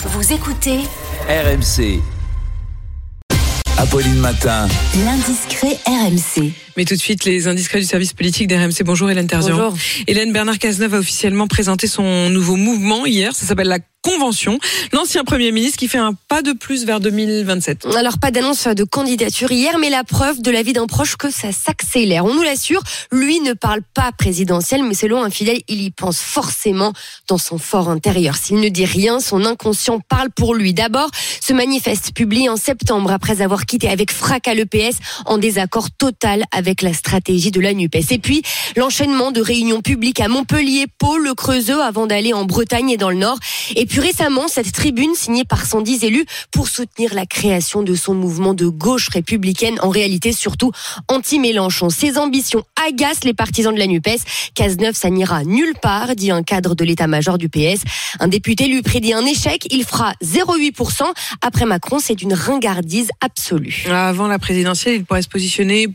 Vous écoutez RMC. Apolline Matin. l'indiscret RMC. Mais tout de suite, les indiscrets du service politique d'RMC. Bonjour Hélène Terzian. Bonjour. Hélène Bernard Cazeneuve a officiellement présenté son nouveau mouvement hier. Ça s'appelle la Convention. L'ancien Premier ministre qui fait un pas de plus vers 2027. Alors pas d'annonce de candidature hier, mais la preuve de la vie d'un proche que ça s'accélère. On nous l'assure, lui ne parle pas présidentiel, mais selon un fidèle, il y pense forcément dans son fort intérieur. S'il ne dit rien, son inconscient parle pour lui. D'abord, ce manifeste publié en septembre après avoir quitté avec fracas le PS en désaccord total avec la stratégie de la NUPES. Et puis, l'enchaînement de réunions publiques à Montpellier, Pau, le Creusot avant d'aller en Bretagne et dans le Nord. Puis récemment, cette tribune signée par 110 élus pour soutenir la création de son mouvement de gauche républicaine, en réalité surtout anti-Mélenchon. Ses ambitions agacent les partisans de la NUPES. Cazeneuve, ça n'ira nulle part, dit un cadre de l'état-major du PS. Un député lui prédit un échec, il fera 0,8%. Après Macron, c'est une ringardise absolue. Avant la présidentielle, il pourrait se positionner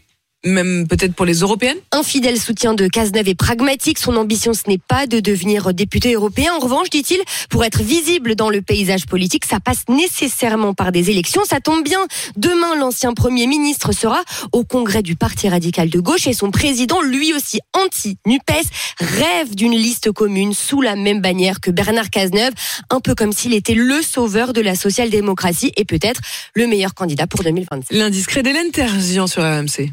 même peut-être pour les européennes. Un fidèle soutien de Cazeneuve est pragmatique. Son ambition, ce n'est pas de devenir député européen. En revanche, dit-il, pour être visible dans le paysage politique, ça passe nécessairement par des élections. Ça tombe bien. Demain, l'ancien Premier ministre sera au congrès du Parti radical de gauche et son président, lui aussi anti-NUPES, rêve d'une liste commune sous la même bannière que Bernard Cazeneuve, un peu comme s'il était le sauveur de la social-démocratie et peut-être le meilleur candidat pour 2027. L'indiscret d'Hélène Terzian sur RMC.